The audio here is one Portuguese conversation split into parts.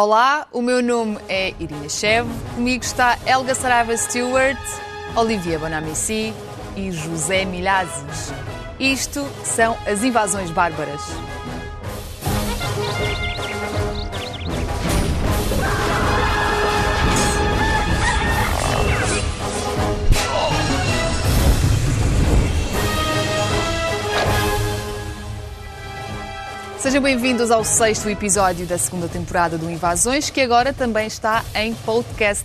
Olá, o meu nome é Irina Chev, comigo está Elga Saraiva Stewart, Olivia Bonamici e José Milhazes. Isto são as invasões bárbaras. Sejam bem-vindos ao sexto episódio da segunda temporada do Invasões, que agora também está em podcast.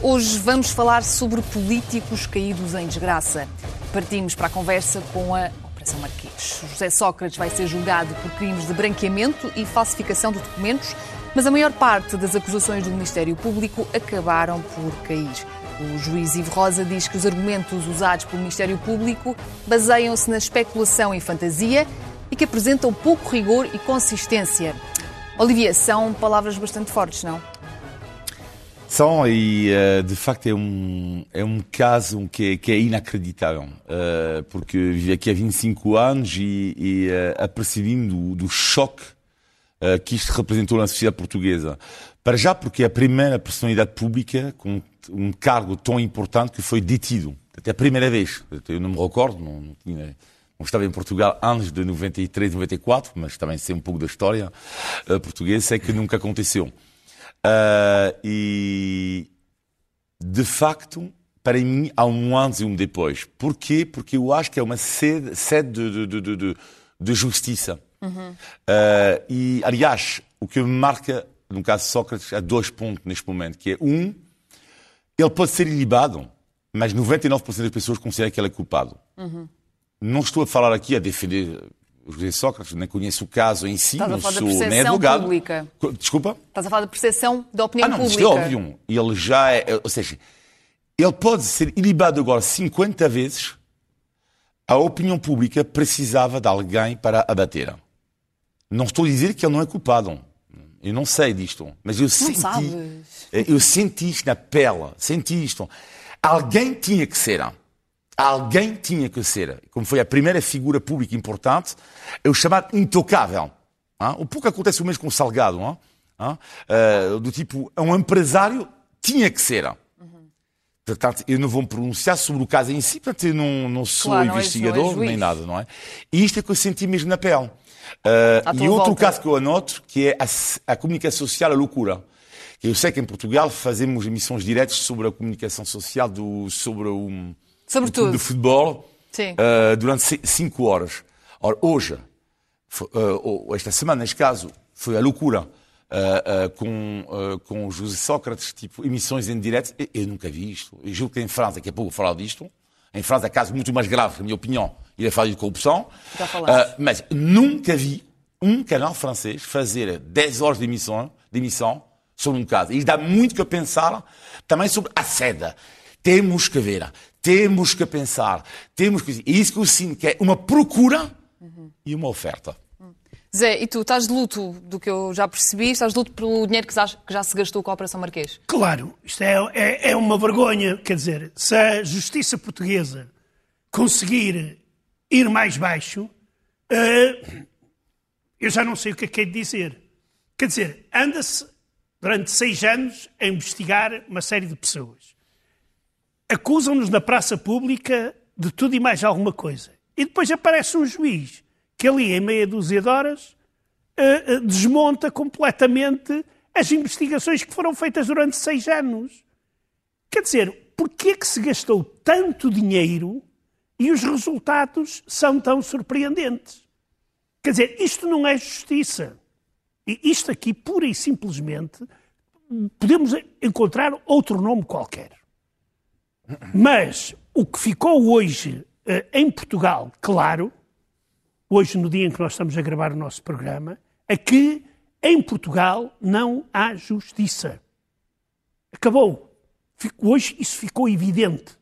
Hoje vamos falar sobre políticos caídos em desgraça. Partimos para a conversa com a Operação Marquês. José Sócrates vai ser julgado por crimes de branqueamento e falsificação de documentos, mas a maior parte das acusações do Ministério Público acabaram por cair. O juiz Ivo Rosa diz que os argumentos usados pelo Ministério Público baseiam-se na especulação e fantasia e que apresentam pouco rigor e consistência. Olivia, são palavras bastante fortes, não? São, e uh, de facto é um, é um caso que, que é inacreditável, uh, porque vivi aqui há 25 anos e, e uh, apercebi-me do, do choque que isto representou na sociedade portuguesa. Para já porque é a primeira personalidade pública com um cargo tão importante que foi detido. Até a primeira vez. Eu não me recordo, não, não tinha eu estava em Portugal antes de 93, 94, mas também sei um pouco da história uh, portuguesa, sei que nunca aconteceu. Uh, e, de facto, para mim, há um antes e um depois. Porquê? Porque eu acho que é uma sede, sede de, de, de, de, de justiça. Uhum. Uh, e, aliás, o que me marca, no caso de Sócrates, há dois pontos neste momento, que é, um, ele pode ser ilibado, mas 99% das pessoas consideram que ele é culpado. Uhum. Não estou a falar aqui a defender o José Sócrates, nem conheço o caso em si, Estás não sou nem advogado. pública. Desculpa? Estás a falar da percepção da opinião Ah, não, pública. isto é óbvio. Ele já é, ou seja, ele pode ser ilibado agora 50 vezes. A opinião pública precisava de alguém para abater. Não estou a dizer que ele não é culpado. Eu não sei disto, mas eu senti, sabes. eu senti isto na pele, senti isto. Alguém tinha que ser. Alguém tinha que ser, como foi a primeira figura pública importante, é o chamado intocável. Hein? O pouco acontece o mesmo com o Salgado, hein? Hein? Uh, do tipo, um empresário tinha que ser. Uhum. Portanto, eu não vou me pronunciar sobre o caso em si, portanto, eu não, não sou Claro, investigador não juiz. nem nada, não é? E isto é que eu senti mesmo na pele. Uh, e outro volta. caso que eu anoto, que é a, a comunicação social, a loucura. Eu sei que em Portugal fazemos emissões diretas sobre a comunicação social, do, sobre o, Sobre o clube tudo. de futebol uh, durante ci- cinco horas. Ora, hoje, uh, esta semana, neste caso, foi a loucura uh, uh, com, uh, com o José Sócrates, tipo, emissões em direto. Eu, eu nunca vi isto. Eu julgo que em França, daqui a pouco vou falar disto, em França há casos muito mais graves, na minha opinião, e é falar de corrupção. Já. Uh, mas nunca vi um canal francês fazer 10 horas de emissão, de emissão sobre um caso. E isto dá muito que pensar também sobre a seda. Temos que ver, temos que pensar, temos que... E isso que eu sinto que é uma procura e uma oferta. Zé, e tu estás de luto do que eu já percebi? Estás de luto pelo dinheiro que já, que já se gastou com a Operação Marquês? Claro, isto é, é, é uma vergonha. Quer dizer, se a justiça portuguesa conseguir ir mais baixo, eh, eu já não sei o que é que é de dizer. Quer dizer, anda-se durante seis anos a investigar uma série de pessoas. Acusam-nos na praça pública de tudo e mais alguma coisa. E depois aparece um juiz que ali, em meia dúzia de horas, eh, eh, desmonta completamente as investigações que foram feitas durante seis anos. Quer dizer, porquê é que se gastou tanto dinheiro e os resultados são tão surpreendentes? Quer dizer, isto não é justiça. E isto aqui, pura e simplesmente, podemos encontrar outro nome qualquer. Mas o que ficou hoje eh, em Portugal, claro, hoje no dia em que nós estamos a gravar o nosso programa, é que em Portugal não há justiça. Acabou. Fico- Hoje isso ficou evidente.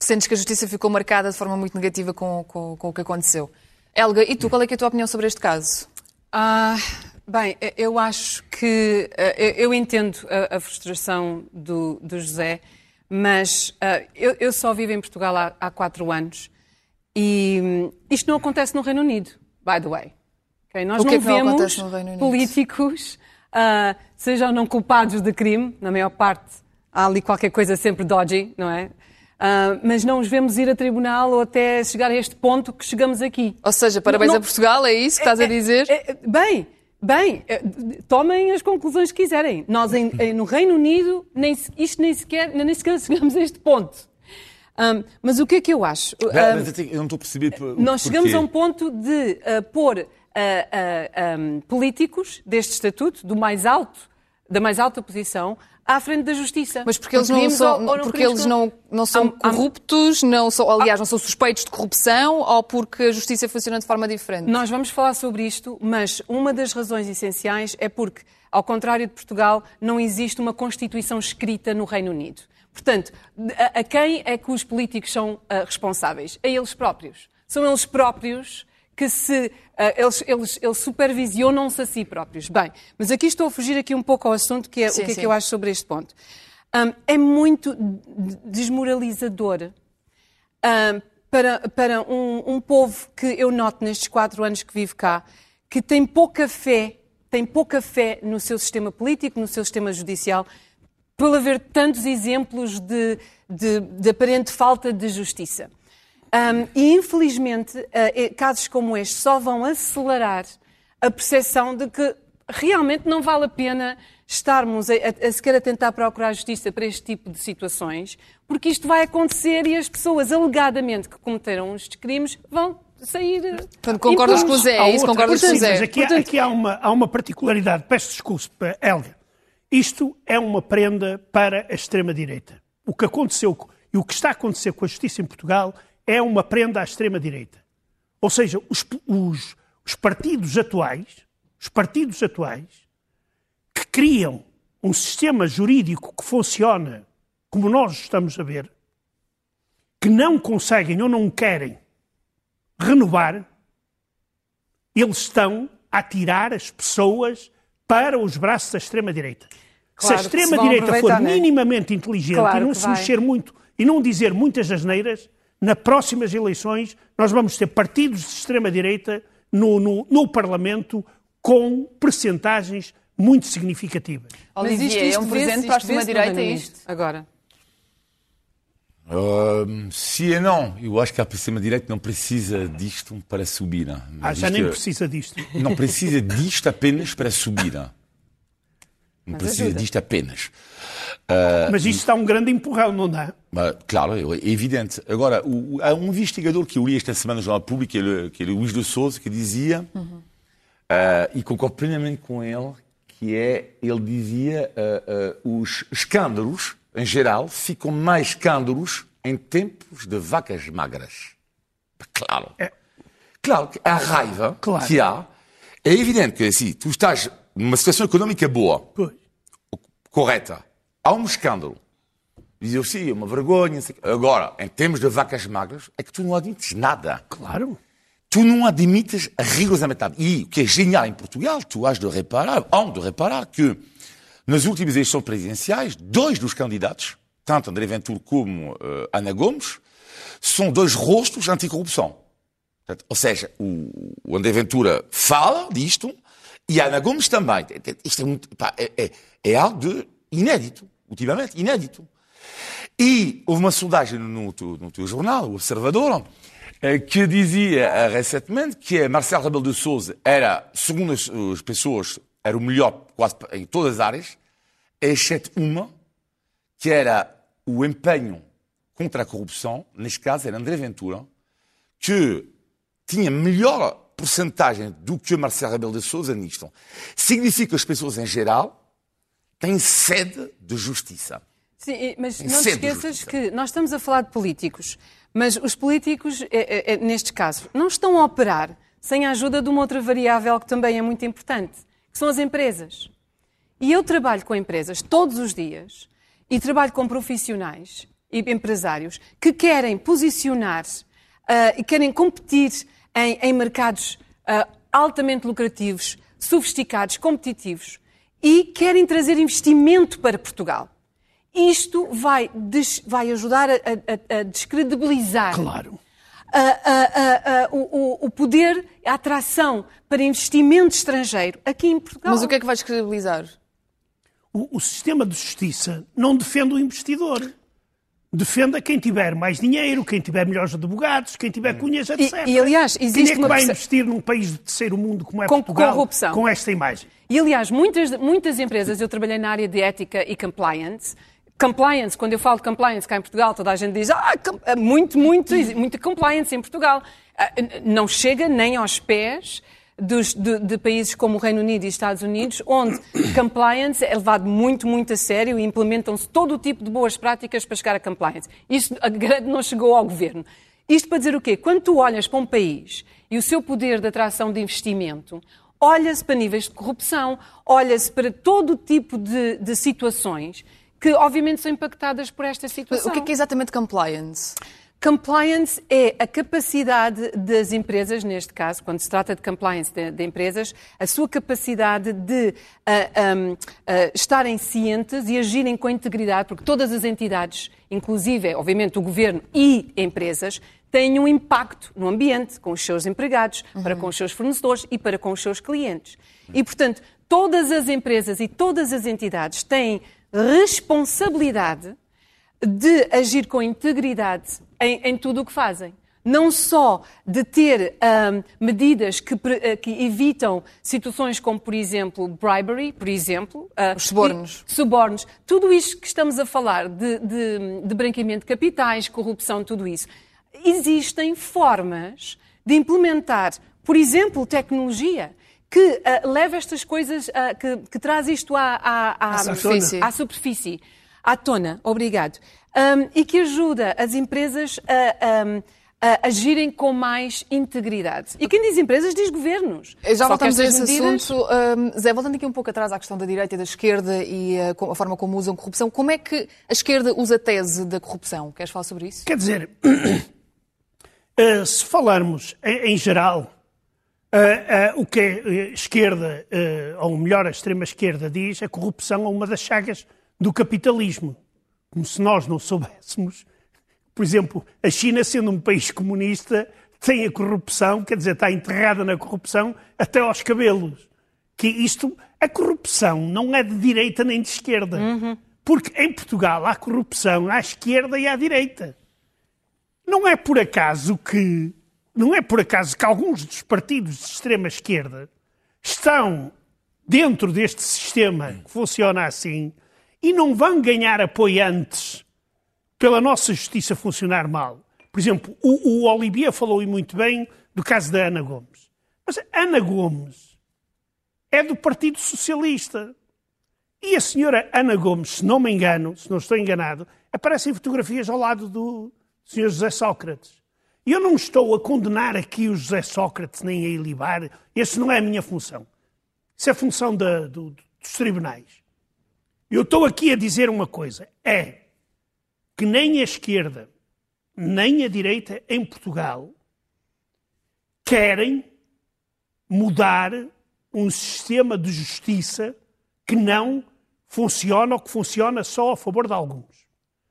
Sentes que a justiça ficou marcada de forma muito negativa com, com- com o que aconteceu. Helga, e tu, qual é, que é a tua opinião sobre este caso? Ah, bem, eu acho que eh, eu eu entendo a, a frustração do, do José, mas ah, eu, eu só vivo em Portugal há, há quatro anos e hum, isto não acontece no Reino Unido, by the way. Ok, Nós O que é não que não vemos acontece no Reino Unido? políticos uh, sejam não culpados de crime, na maior parte há ali qualquer coisa sempre dodgy, não é? Uh, mas não os vemos ir a tribunal ou até chegar a este ponto que chegamos aqui. Ou seja, parabéns não, a Portugal, é isso que estás é, a dizer? É, é, bem, bem, é, tomem as conclusões que quiserem. Nós em, no Reino Unido, nem, isto nem sequer, nem sequer chegamos a este ponto. Um, mas o que é que eu acho? Um, eu não estou a perceber. Nós chegamos a um ponto de uh, pôr uh, uh, um, políticos deste estatuto, do mais alto, da mais alta posição, à frente da justiça. Mas porque eles não são, ou, ou porque eles não, não são há, corruptos, não são, aliás, não são suspeitos de corrupção ou porque a justiça funciona de forma diferente? Nós vamos falar sobre isto, mas uma das razões essenciais é porque, ao contrário de Portugal, não existe uma Constituição escrita no Reino Unido. Portanto, a, a quem é que os políticos são uh, responsáveis? A eles próprios. São eles próprios que se uh, eles, eles, eles supervisionam-se a si próprios. Bem, mas aqui estou a fugir aqui um pouco ao assunto, que é sim, o que é que eu acho sobre este ponto. Um, é muito desmoralizador um, para, para um, um povo que eu noto nestes quatro anos que vivo cá, que tem pouca fé, tem pouca fé no seu sistema político, no seu sistema judicial, por haver tantos exemplos de, de, de aparente falta de justiça. Um, e, infelizmente, uh, casos como este só vão acelerar a percepção de que realmente não vale a pena estarmos a, a, a sequer a tentar procurar justiça para este tipo de situações, porque isto vai acontecer e as pessoas alegadamente que cometeram estes crimes vão sair. Portanto, concordas com o Zé? É isso, concordas com o Zé? Mas aqui, Portanto... aqui há, uma, há uma particularidade, peço desculpa, Helga. Isto é uma prenda para a extrema-direita. O que aconteceu e o que está a acontecer com a justiça em Portugal é uma prenda à extrema-direita. Ou seja, os, os, os partidos atuais, os partidos atuais, que criam um sistema jurídico que funciona como nós estamos a ver, que não conseguem ou não querem renovar, eles estão a tirar as pessoas para os braços da extrema-direita. Claro, se a extrema-direita for né? minimamente inteligente claro e não se mexer muito e não dizer muitas asneiras, nas próximas eleições nós vamos ter partidos de extrema-direita no, no, no, Parlamento com percentagens muito significativas. Olivier, Mas isto, isto é um presente para a extrema-direita isto? Agora. Uh, sim e não. Eu acho que a extrema-direita não precisa disto para subir. Ah, já nem precisa disto. Não precisa disto apenas para subir. Não precisa disto apenas. Uh, Mas isto está um grande empurrão, não dá? Claro, é evidente. Agora, o, há um investigador que eu li esta semana no Jornal Público, que é, que é Luís de Souza, que dizia, uhum. uh, e concordo plenamente com ele, que é, ele dizia, uh, uh, os escândalos, em geral, ficam mais escândalos em tempos de vacas magras. Claro. É. Claro que a raiva claro. que há, é evidente que assim, tu estás numa situação económica boa, pois. correta, há um escândalo Dizia sim, é uma vergonha. Agora, em termos de vacas magras, é que tu não admites nada. Claro. Tu não admites rigorosamente nada. E o que é genial em Portugal, tu has de reparar, há de reparar que nas últimas eleições presidenciais, dois dos candidatos, tanto André Ventura como uh, Ana Gomes, são dois rostos anticorrupção. Ou seja, o, o André Ventura fala disto e a Ana Gomes também. Isto é, muito, pá, é, é, é algo de inédito, ultimamente, inédito. E houve uma sondagem no, teu, no teu jornal, o Observador, eh, que dizia eh, recentemente que Marcelo Rebelo de Sousa era, segundo as, as pessoas, era o melhor quase em todas as áreas, exceto uma, que era o empenho contra a corrupção, neste caso era André Ventura, que tinha melhor porcentagem do que Marcelo Rebelo de Sousa nisto. Significa que as pessoas em geral têm sede de justiça. Sim, mas não te esqueças que nós estamos a falar de políticos, mas os políticos, é, é, é, neste caso, não estão a operar sem a ajuda de uma outra variável que também é muito importante, que são as empresas. E eu trabalho com empresas todos os dias e trabalho com profissionais e empresários que querem posicionar uh, e querem competir em, em mercados uh, altamente lucrativos, sofisticados, competitivos e querem trazer investimento para Portugal. Isto vai, des, vai ajudar a, a, a descredibilizar claro. o, o poder, a atração para investimento estrangeiro aqui em Portugal. Mas o que é que vai descredibilizar? O, o sistema de justiça não defende o investidor. Defende a quem tiver mais dinheiro, quem tiver melhores advogados, quem tiver cunhas, etc. E, e aliás, existe quem é que uma vai perce- investir num país de terceiro mundo como é Com Portugal corrupção. com esta imagem? E, aliás, muitas, muitas empresas, eu trabalhei na área de ética e compliance. Compliance, quando eu falo de compliance cá em Portugal, toda a gente diz, ah, muito, muito, muita compliance em Portugal. Ah, Não chega nem aos pés dos- de, de países como o Reino Unido e Estados Unidos, onde compliance é levado muito, muito a sério e implementam-se todo o tipo de boas práticas para chegar a compliance. Isto a grande não chegou ao governo. Isto para dizer o quê? Quando tu olhas para um país e o seu poder de atração de investimento, olha-se para níveis de corrupção, olha-se para todo o tipo de, de situações que, obviamente, são impactadas por esta situação. O que é, que é exatamente compliance? Compliance é a capacidade das empresas, neste caso, quando se trata de compliance de, de empresas, a sua capacidade de ah, ahm, ah, estarem cientes e agirem com integridade, porque todas as entidades, inclusive, obviamente, o governo e empresas, têm um impacto no ambiente, com os seus empregados, para com os seus fornecedores e para com os seus clientes. E, portanto, todas as empresas e todas as entidades têm responsabilidade de agir com integridade em, em tudo o que fazem. Não só de ter ahm, medidas que, eh, que evitam situações como, por exemplo, bribery, por exemplo. ah, Os subornos. subornos. Tudo isto que estamos a falar de, de, de branqueamento de capitais, corrupção, tudo isso. Existem formas de implementar, por exemplo, tecnologia que ah, leva estas coisas, ah, que, que traz isto à, à, à, superfície. à superfície, à tona, obrigado, Um, e que ajuda as empresas a, um, a agirem com mais integridade. E quem diz empresas diz governos. Já Só que voltamos a esse medidas- assunto. Ahm, Zé, voltando aqui um pouco atrás à questão da direita e da esquerda e ah, com- a forma como usam corrupção, como é que a esquerda usa a tese da corrupção? Queres falar sobre isso? Quer dizer, eh, se falarmos em, em geral, eh, eh, o que a esquerda, eh, ou melhor, a extrema-esquerda diz, a corrupção é uma das chagas do capitalismo. Como se nós não soubéssemos, por exemplo, a China, sendo um país comunista, tem a corrupção, quer dizer, está enterrada na corrupção até aos cabelos. Que isto, a corrupção não é de direita nem de esquerda. Porque em Portugal há corrupção à esquerda e à direita. Não é por acaso que não é por acaso que alguns dos partidos de extrema esquerda estão dentro deste sistema que funciona assim e não vão ganhar apoiantes pela nossa justiça funcionar mal. Por exemplo, o, o Olivier falou muito bem do caso da Ana Gomes. Mas a Ana Gomes é do Partido Socialista. E a senhora Ana Gomes, se não me engano, se não estou enganado, aparecem fotografias ao lado do senhor José Sócrates. E eu não estou a condenar aqui o José Sócrates nem a ilibar. Essa não é a minha função. Isso é função da- do- dos tribunais. Eu estou aqui a dizer uma coisa. É que nem a esquerda, nem a direita em Portugal querem mudar um sistema de justiça que não funciona ou que funciona só a favor de alguns.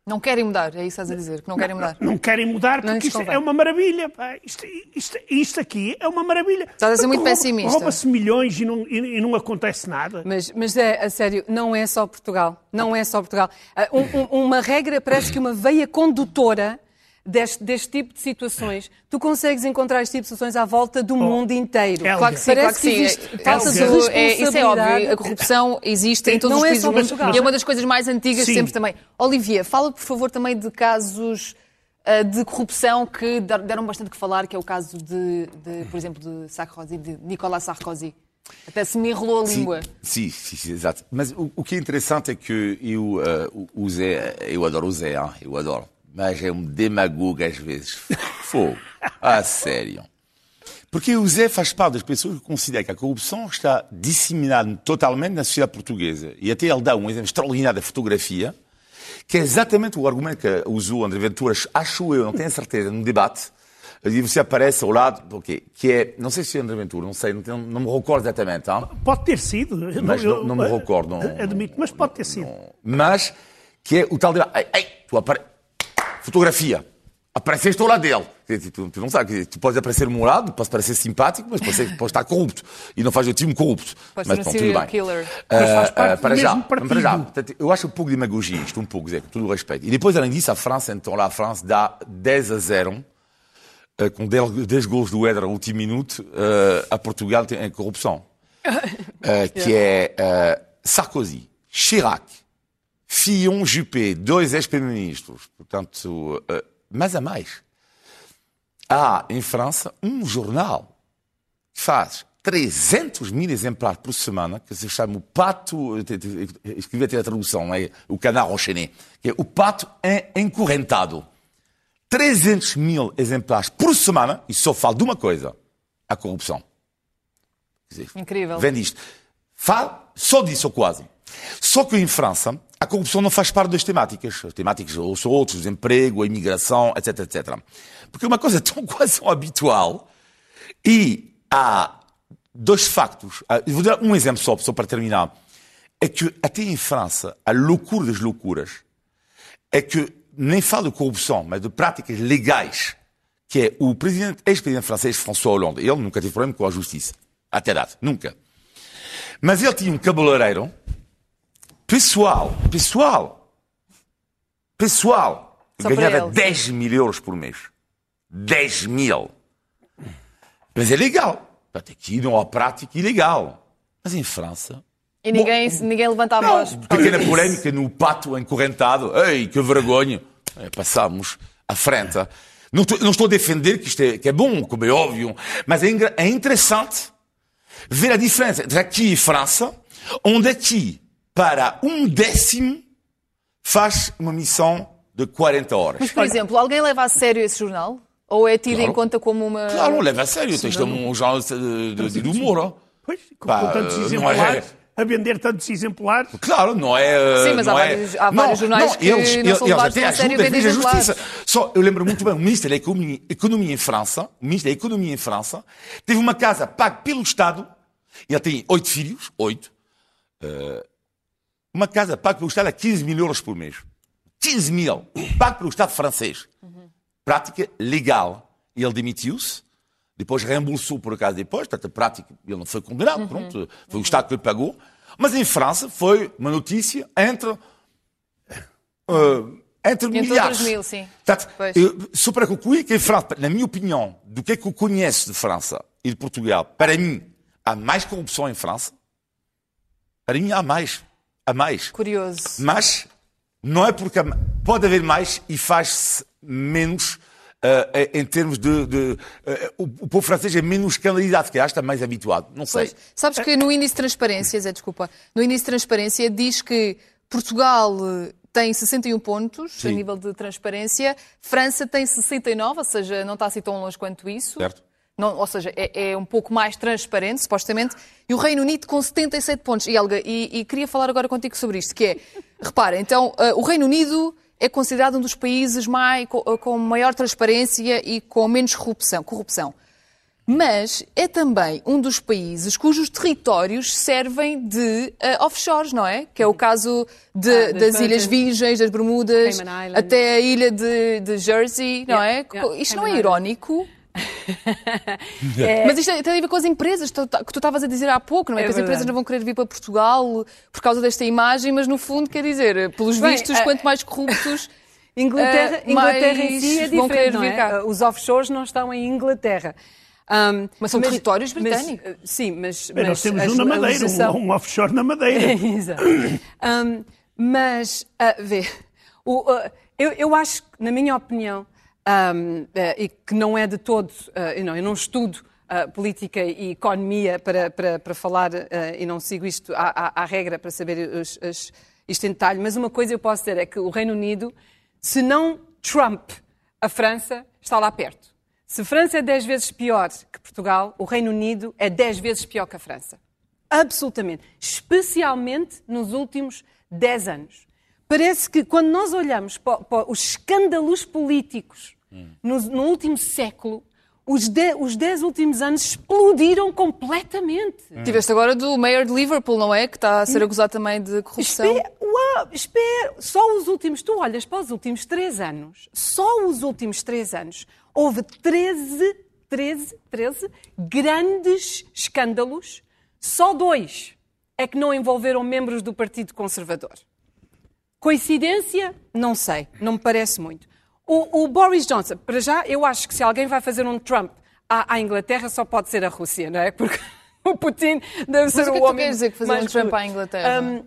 Não querem mudar, é isso que estás a dizer, que não querem mudar. Não querem mudar Não porque isto é uma maravilha. Isto, isto- isto aqui é uma maravilha. Estás a ser muito Rouba- pessimista. Rouba-se milhões e não, e- e não acontece nada. Mas, mas é, a sério, não é só Portugal. Não é só Portugal. Ah, um- um- uma regra, parece que uma veia condutora deste, deste tipo de situações, tu consegues encontrar este tipo de situações à volta do mundo inteiro. Helga. Claro que sim, Parece claro que sim. existe É- falta de isso é- isso é responsabilidade. óbvio. A corrupção existe em todos Não os é países só do mundo. E é uma das coisas mais antigas Sim. sempre também. Olivia, fala por favor também de casos ah, de corrupção que deram bastante que falar, que é o caso de, de, por exemplo, de Sarkozy, de Nicolas Sarkozy. Até se me enrolou a língua. Sim, sim, sim, exato. Mas o, o que é interessante é que eu, eh, o- o Zé, eu adoro o Zé, hein? eu adoro. Mas é um demagogo às vezes. Fogo. Ah, sério. Porque o Zé faz parte das pessoas que consideram que a corrupção está disseminada totalmente na sociedade portuguesa. E até ele dá um exemplo extraordinário da fotografia, que é exatamente o argumento que usou André Ventura, acho eu, não tenho certeza, no debate. E você aparece ao lado, porque, que é, não sei se é André Ventura, não sei, não, tenho- não me recordo exatamente. Hein? Pode ter sido. Mas Eu- não- não me recordo, não- Admito, mas pode ter sido. mas que é o tal de ei, ei, tu apare... fotografia. Apareceste ao lado dele. Tu, tu não sabes, tu podes aparecer lado, podes parecer simpático, mas pode, ser, pode estar corrupto. E não faz o time corrupto. Pode mas tudo bem. killer. Ah, Mas faz parte do para já, partido. para já. Portanto, eu acho um pouco de demagogia isto, um pouco, Zé, com todo o respeito. E depois, além disso, a França, então lá a França dá 10 a 0, ah, com 10, 10 gols do Éder ao último minuto, a Portugal tem a corrupção. Que é Sarkozy, Chirac, Fillon, Juppé, dois ex-primeiros-ministros. Portanto, ah, mas a mais. Há em França um jornal que faz 300 mil exemplares por semana, que se chama o Pato, escrevi até a tradução, é o canard enchaîné, que é o Pato en- encorrentado. 300 mil exemplares por semana, e só fala de uma coisa, a corrupção. Dizer, Incrível. Vende isto. Fala só disso, ou quase. Só que em França, a corrupção não faz parte das temáticas. As temáticas ou são outras, o desemprego, a imigração, etc, etc. Porque uma coisa tão quase habitual e há dois factos. Ah, eu Vou dar um exemplo só, só para terminar. É que até em França, a loucura das loucuras é que nem falo de corrupção, mas de práticas legais, que é o presidente, ex-presidente francês François Hollande. Ele nunca teve problema com a justiça. Até data. Nunca. Mas ele tinha um cabeleireiro pessoal, pessoal, pessoal, Só ganhava ele, 10 mil euros por mês. 10 mil. Mas é legal. Portanto, Aqui não há prática ilegal. Mas em França, E ninguém, ninguém levanta a voz. pequena polémica no pato encorrentado. Ei, que vergonha. É, passamos à frente. Não estou, não estou a defender que isto é, que é bom, como é óbvio, mas é, é interessante ver a diferença entre aqui e França, onde aqui, para um décimo, faz uma missão de 40 horas. Mas, por exemplo, alguém leva a sério esse jornal? Ou é tido Claro. em conta como uma. Claro, não leva a sério. Tens um jornal de, de, de humor. ó. Pois, com, Pá, com tantos não é- exemplares, a vender tantos exemplares. Claro, não é. Sim, mas há não é- vários- há vários jornais que não são levados até tão a sério ajudam, e vendem justiça. Só, eu lembro muito bem, o ministro da Economia, Economia em França, o ministro da Economia em França, teve uma casa paga pelo Estado, ele tem oito filhos, oito, eh, uma casa paga pelo Estado a 15 mil euros por mês. 15 mil, pago pelo Estado francês. Prática legal. E ele demitiu-se, depois reembolsou por acaso depois, portanto, prática, ele não foi condenado, pronto, foi o Estado que lhe pagou. Mas em França foi uma notícia entre. eh, entre milhares. outros mil, sim. Portanto, só para concluir que em França, na minha opinião, do que é que eu conheço de França e de Portugal, para mim, há mais corrupção em França. Para mim, há mais. Há mais. Curioso. Mas não é porque pode haver mais e faz-se menos eh, em termos de. de, eh, o, o povo francês é menos candidato, que está mais habituado. Não sei. Pois, sabes que no índice de transparência, Zé, desculpa, no índice de transparência diz que Portugal tem 61 pontos a Sim. nível de transparência, França tem 69, ou seja, não está assim tão longe quanto isso. Certo. Não, ou seja, é, é um pouco mais transparente, supostamente, e o Reino Unido com 77 pontos. E, Helga, e, e queria falar agora contigo sobre isto, que é, repara, então, eh, o Reino Unido é considerado um dos países mais, com, com maior transparência e com menos corrupção. corrupção. Mas é também um dos países cujos territórios servem de eh, offshores, não é? Que é o caso de- Ah, das das Ilhas. Virgens, das Bermudas, Cayman até a ilha de, de Jersey, não Yeah, é? yeah, Isto não é Cayman irónico? Mas isto tem a ver com as empresas que tu que tu estavas a dizer há pouco, não é? É que as empresas não vão querer vir para Portugal por causa desta imagem, mas no fundo, quer dizer, pelos Bem, vistos, eh, quanto mais corruptos. Inglaterra, Eh, Inglaterra mais em si é vão querer diferente, não vir é? cá. Uh, Os offshores não estão em Inglaterra. Um, Mas são territórios mas, britânicos. uh, sim, mas, Bem, mas nós temos um na Madeira, legislação- um, um offshore na Madeira. Exato. Um, mas, uh, vê, o, uh, eu, eu acho, na minha opinião, um, uh, e que não é de todo, eu, não, eu não estudo uh, política e economia para, para, para falar, uh, e não sigo isto à, à, à regra para saber os, as- isto em detalhe, mas uma coisa eu posso dizer é que o Reino Unido, se não Trump a França, está lá perto. Se França é 10 vezes pior que Portugal, o Reino Unido é 10 vezes pior que a França. Absolutamente. Especialmente nos últimos 10 anos. Parece que quando nós olhamos para, para os escândalos políticos no, no último século, os 10 os dez últimos anos explodiram completamente. Tiveste agora do Mayor de Liverpool, não é? Que está a ser acusado também de corrupção. é, Ah, espera, só os últimos, tu olhas para os últimos três anos, só os últimos três anos, houve 13, 13, 13 grandes escândalos, só dois é que não envolveram membros do Partido Conservador. Coincidência? Não sei, não me parece muito. O, o, Boris Johnson, para já, eu acho que se alguém vai fazer um Trump à, à Inglaterra, só pode ser a Rússia, não é? Porque o Putin deve Mas ser o que o é que tu homem. queres dizer que fazer um Trump à Inglaterra? Um, uh,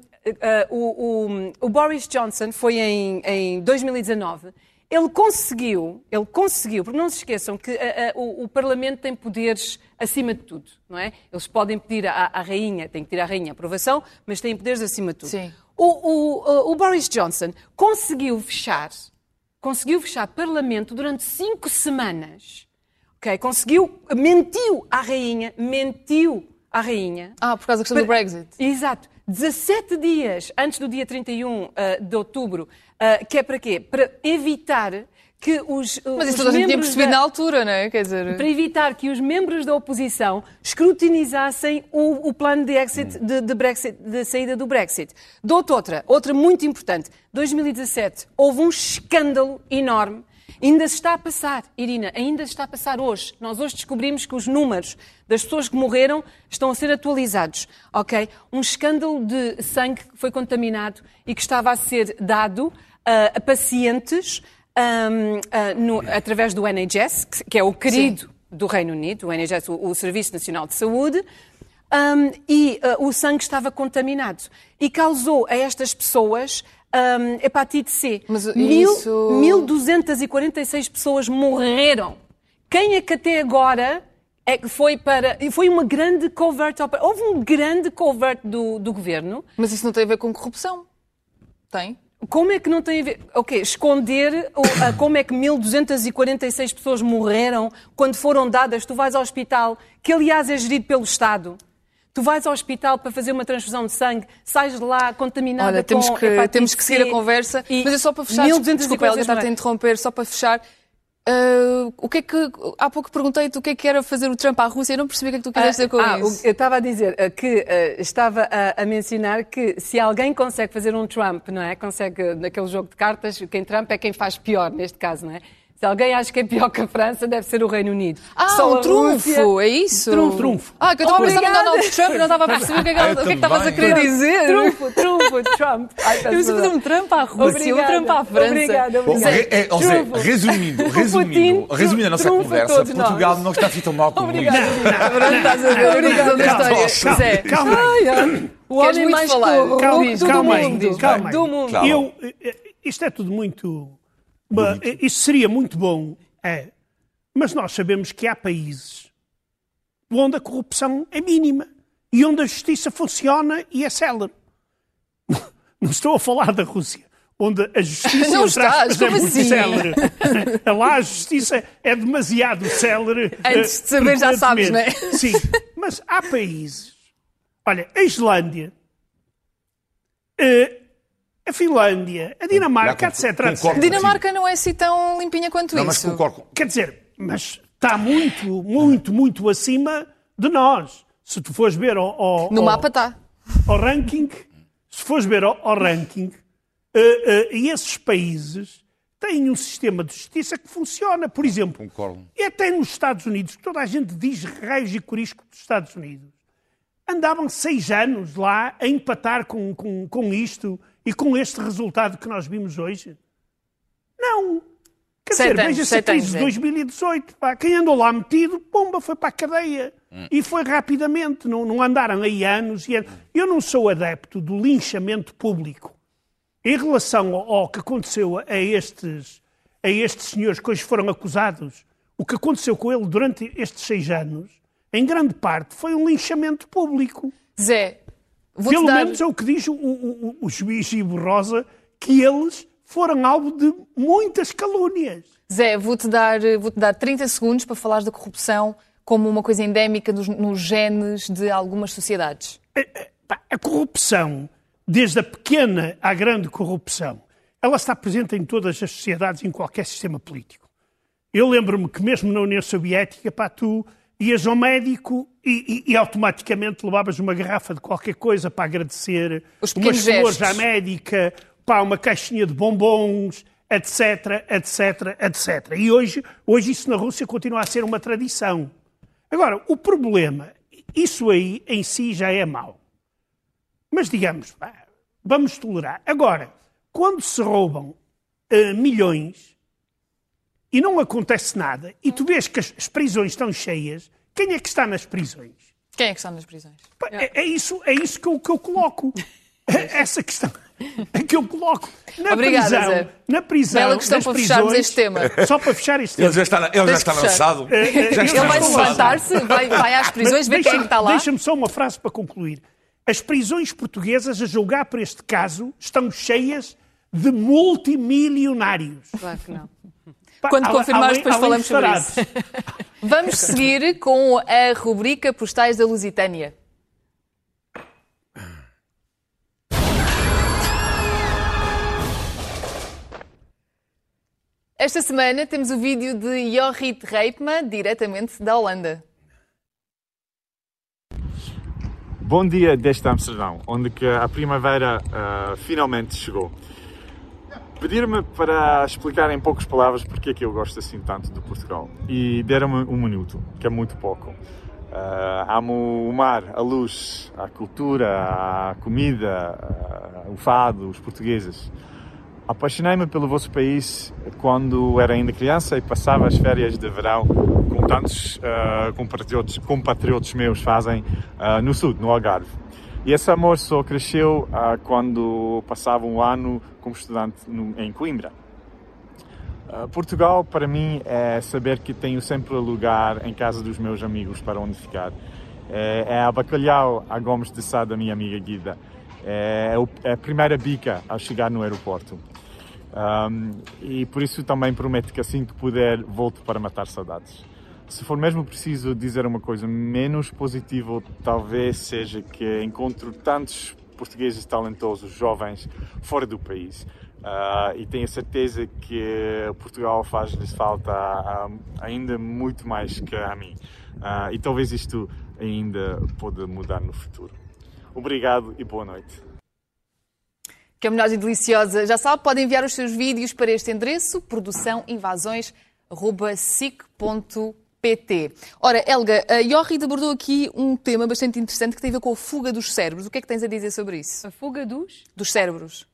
o, o- o Boris Johnson foi em, em 2019. Ele conseguiu, ele conseguiu, porque não se esqueçam que uh, uh, o, o Parlamento tem poderes acima de tudo, não é? Eles podem pedir à, à rainha, tem que pedir à rainha a aprovação, mas têm poderes acima de tudo. Sim. O, o- uh, o Boris Johnson conseguiu fechar, conseguiu fechar Parlamento durante cinco semanas. Ok? Conseguiu, mentiu à rainha, mentiu à rainha. Ah, por causa da questão do Para- Brexit. Exato. 17 dias antes do dia 31 ah, de outubro, ah, que é para quê? Para evitar que os. Mas os isso toda a gente tinha percebido da- na altura, não é? Quer dizer... para evitar que os membros da oposição escrutinizassem o, o plano de, exit, de, de Brexit, de saída do Brexit. Dou-te outra, outra muito importante. 2017, houve um escândalo enorme. Ainda se está a passar, Irina, ainda se está a passar hoje. Nós hoje descobrimos que os números das pessoas que morreram estão a ser atualizados, ok? Um escândalo de sangue que foi contaminado e que estava a ser dado ah, a pacientes ahm, ah, no- através do NHS, que, é o querido do Reino Unido, o NHS, o, o Serviço Nacional de Saúde, ahm, e ah, o sangue estava contaminado e causou a estas pessoas ahm, hepatite C. Mas Mil- isso- 1.246 pessoas morreram. Quem é que até agora é que foi para. Foi uma grande covert. Houve um grande covert do, do governo. Mas isso não tem a ver com corrupção? Tem? Como é que não tem a ver. Ok, esconder como é que 1.246 pessoas morreram quando foram dadas. Tu vais ao hospital, que aliás é gerido pelo Estado. Tu vais ao hospital para fazer uma transfusão de sangue, sais de lá contaminada Olha, temos com que, temos que seguir a conversa. Mas é só para fechar. 1.246 Desculpa, a morreram. interromper, só para fechar. Ah, o que é que. Há pouco perguntei-te o que é que era fazer o Trump à Rússia. Eu não percebi o que é que tu quiseste dizer com Ah, isso. eu estava a dizer eh, que eh, estava a, a mencionar que se alguém consegue fazer um Trump, não é? Consegue, naquele jogo de cartas, quem Trump é quem faz pior, neste caso, não é? Se alguém acha que é pior que a França, deve ser o Reino Unido. Ah, Só um trunfo, Rússia- é isso? Trunfo. Trunfo. Ah, que eu estava a pensar no Obrigada. Donald Trump e não estava a perceber o que é que, que, é estavas a querer dizer. Trunfo, trunfo, Trump. Ai, peço Eu preciso fazer um Trump à Rússia, um Obrigada, Trump à França. Obrigada, Bom, obrigada. re- é, Zé, Trunfo. resumindo, resumindo, Putin resumindo a nossa conversa, todos nós. Portugal não está assim tão mal como Obrigada. Pronto, estás a ver a organização da Calma, história. Calma. O homem mais falar? corrupto Calma, do mundo. calma aí. Do mundo. Claro. Eu, isto é tudo muito. Ba- eh, Isso seria muito bom, é. Mas nós sabemos que há países onde a corrupção é mínima e onde a justiça funciona e é célere. Não estou a falar da Rússia, onde a justiça Não entre aspas, estás, é muito assim? célere. Lá a justiça é demasiado célere. Antes de eh, saber, já sabes, não é? Sim, mas há países. Olha, a Islândia, eh, a Finlândia, a Dinamarca, etc. etc. Dinamarca não é assim tão limpinha quanto Não, mas isso. concordo. Quer dizer, mas está muito, muito, muito acima de nós. Se tu fores ver ao, ao- No ao- mapa está. ao ranking, se fores ver ao, ao ranking, eh, eh, esses países têm um sistema de justiça que funciona. Por exemplo, Concordo. e até nos Estados Unidos, que toda a gente diz raios e corisco dos Estados Unidos, andavam seis anos lá a empatar com, com, com isto e com este resultado que nós vimos hoje? Não. Quer Sete dizer, anos, veja-se a crise anos, de é. 2018. Pá. Quem andou lá metido, pomba, foi para a cadeia. E foi rapidamente. Não, não andaram aí anos e anos. Eu não sou adepto do linchamento público. Em relação ao, ao que aconteceu a estes, a estes senhores que hoje foram acusados, o que aconteceu com ele durante estes seis anos, em grande parte, foi um linchamento público. Zé, Pelo dar... menos é o que diz o, o, o- juiz Rosa, que eles foram alvo de muitas calúnias. Zé, vou-te dar, vou-te dar 30 segundos para falares da corrupção como uma coisa endémica dos, nos genes de algumas sociedades. Pá, A corrupção, desde a pequena à grande corrupção, ela está presente em todas as sociedades, em qualquer sistema político. Eu lembro-me que mesmo na União Soviética, pá, tu ias ao médico e, e, e automaticamente levavas uma garrafa de qualquer coisa para agradecer, umas flores à médica, pá, uma caixinha de bombons, etc, etc, etc. E hoje, hoje isso na Rússia continua a ser uma tradição. Agora, o problema, isso aí em si já é mau. Mas digamos, pá, vamos tolerar. Agora, quando se roubam eh, milhões e não acontece nada, e tu vês que as, as prisões estão cheias, quem é que está nas prisões? Quem é que está nas prisões? Pá, É, é isso, é isso que, eu, que eu coloco. É Essa questão é que eu coloco. Na Obrigada, prisão, Zé. na prisão, Bela questão nas para fecharmos prisões- este tema. Só para fechar este Ele tema. já está, ele já está lançado. Eh, Já ele está Ele vai levantar-se, vai, vai às prisões, ver quem é que está lá. Deixa-me só uma frase para concluir. As prisões portuguesas, a julgar por este caso, estão cheias de multimilionários. Claro que não. Quando além- confirmares, depois além falamos de sobre isso. Vamos seguir com a rubrica Postais da Lusitânia. Esta semana temos o vídeo de Jorrit Reipma, diretamente da Holanda. Bom dia desde Amsterdão, onde que a primavera ah, finalmente chegou. Pedir-me para explicar em poucas palavras porque é que eu gosto assim tanto de Portugal e deram-me um minuto, que é muito pouco. Ah, amo o mar, a luz, a cultura, a comida, ah, o fado, os portugueses. Apaixonei-me pelo vosso país quando era ainda criança e passava as férias de verão, como tantos ah, compatriotas, compatriotas meus fazem no sul, no Algarve. E esse amor só cresceu ah, quando passava um ano como estudante no- em Coimbra. Uh, Portugal, para mim, é saber que tenho sempre lugar em casa dos meus amigos para onde ficar. É, é a bacalhau a Gomes de Sá da minha amiga Guida. É, é é a primeira bica ao chegar no aeroporto. Um, e por isso também prometo que assim que puder, volto para matar saudades. Se for mesmo preciso dizer uma coisa menos positiva, talvez seja que encontro tantos portugueses talentosos, jovens, fora do país. Ah, e tenho certeza que Portugal faz-lhes falta ah, ainda muito mais que a mim. Ah, e talvez isto ainda pode mudar no futuro. Obrigado e boa noite. Homenagem deliciosa. Já sabe, pode enviar os seus vídeos para este endereço, produçãoinvasões.sic.pt. Ora, Helga, a Jorrit abordou aqui um tema bastante interessante que tem a ver com a fuga dos cérebros. O que é que tens a dizer sobre isso? A fuga dos? Dos cérebros.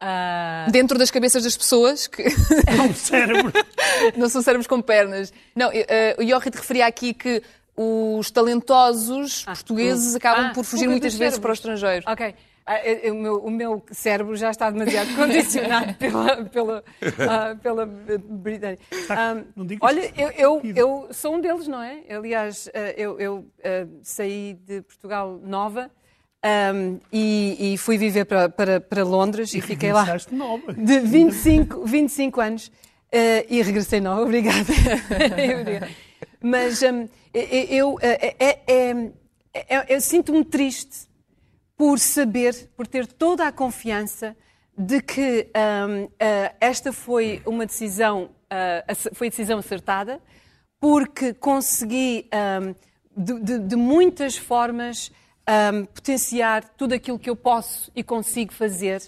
Ah, Dentro das cabeças das pessoas, que É um cérebro. não são cérebros com pernas. Não, eh, o Jorrit referia aqui que os talentosos portugueses acabam ah, por fugir muitas vezes para o cérebros. estrangeiro. Ok. Ah, o, meu, o meu cérebro já está demasiado condicionado pela, pela, ah, pela britânica. Ah, não digas olha, eu, eu, eu sou um deles, não é? Aliás, ah, eu, eu, ah, saí de Portugal nova ah, e, e fui viver para, para, para Londres e fiquei lá nova. de 25, 25 anos eh, e regressei não, obrigada. Mas hum, eu, eh, é- é- é- eu sinto-me triste por saber, por ter toda a confiança de que hum, eh, esta foi uma decisão, ace- foi decisão acertada, porque consegui hum, de, de- de muitas formas hum, potenciar tudo aquilo que eu posso e consigo fazer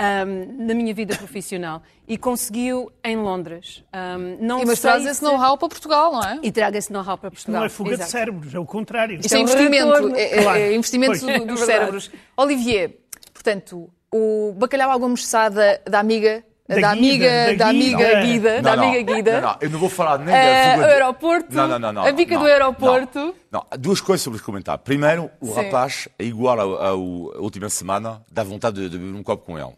hum, na minha vida profissional. E conseguiu em Londres. Hum, não E mas traz esse se- know-how para Portugal, não é? E traga esse know-how para Portugal. Não é fuga de Exato. cérebros, é o contrário. Isto é é um investimento, retorno. é, é- Claro. é investimento Pois. do- É dos cérebros. Olivier, portanto, o bacalhau à Gomes de da, da amiga, Da da, Guida, amiga, da da amiga Guida. Guida, da amiga Guida. Não, não, eu não vou falar nem Eh, da fuga o de- aeroporto, Não, não, não, não, a bica não, do aeroporto. Não, não. Duas coisas sobre os comentários. Primeiro, o Sim. rapaz, é igual à última semana, dá vontade de, de beber um copo com ele.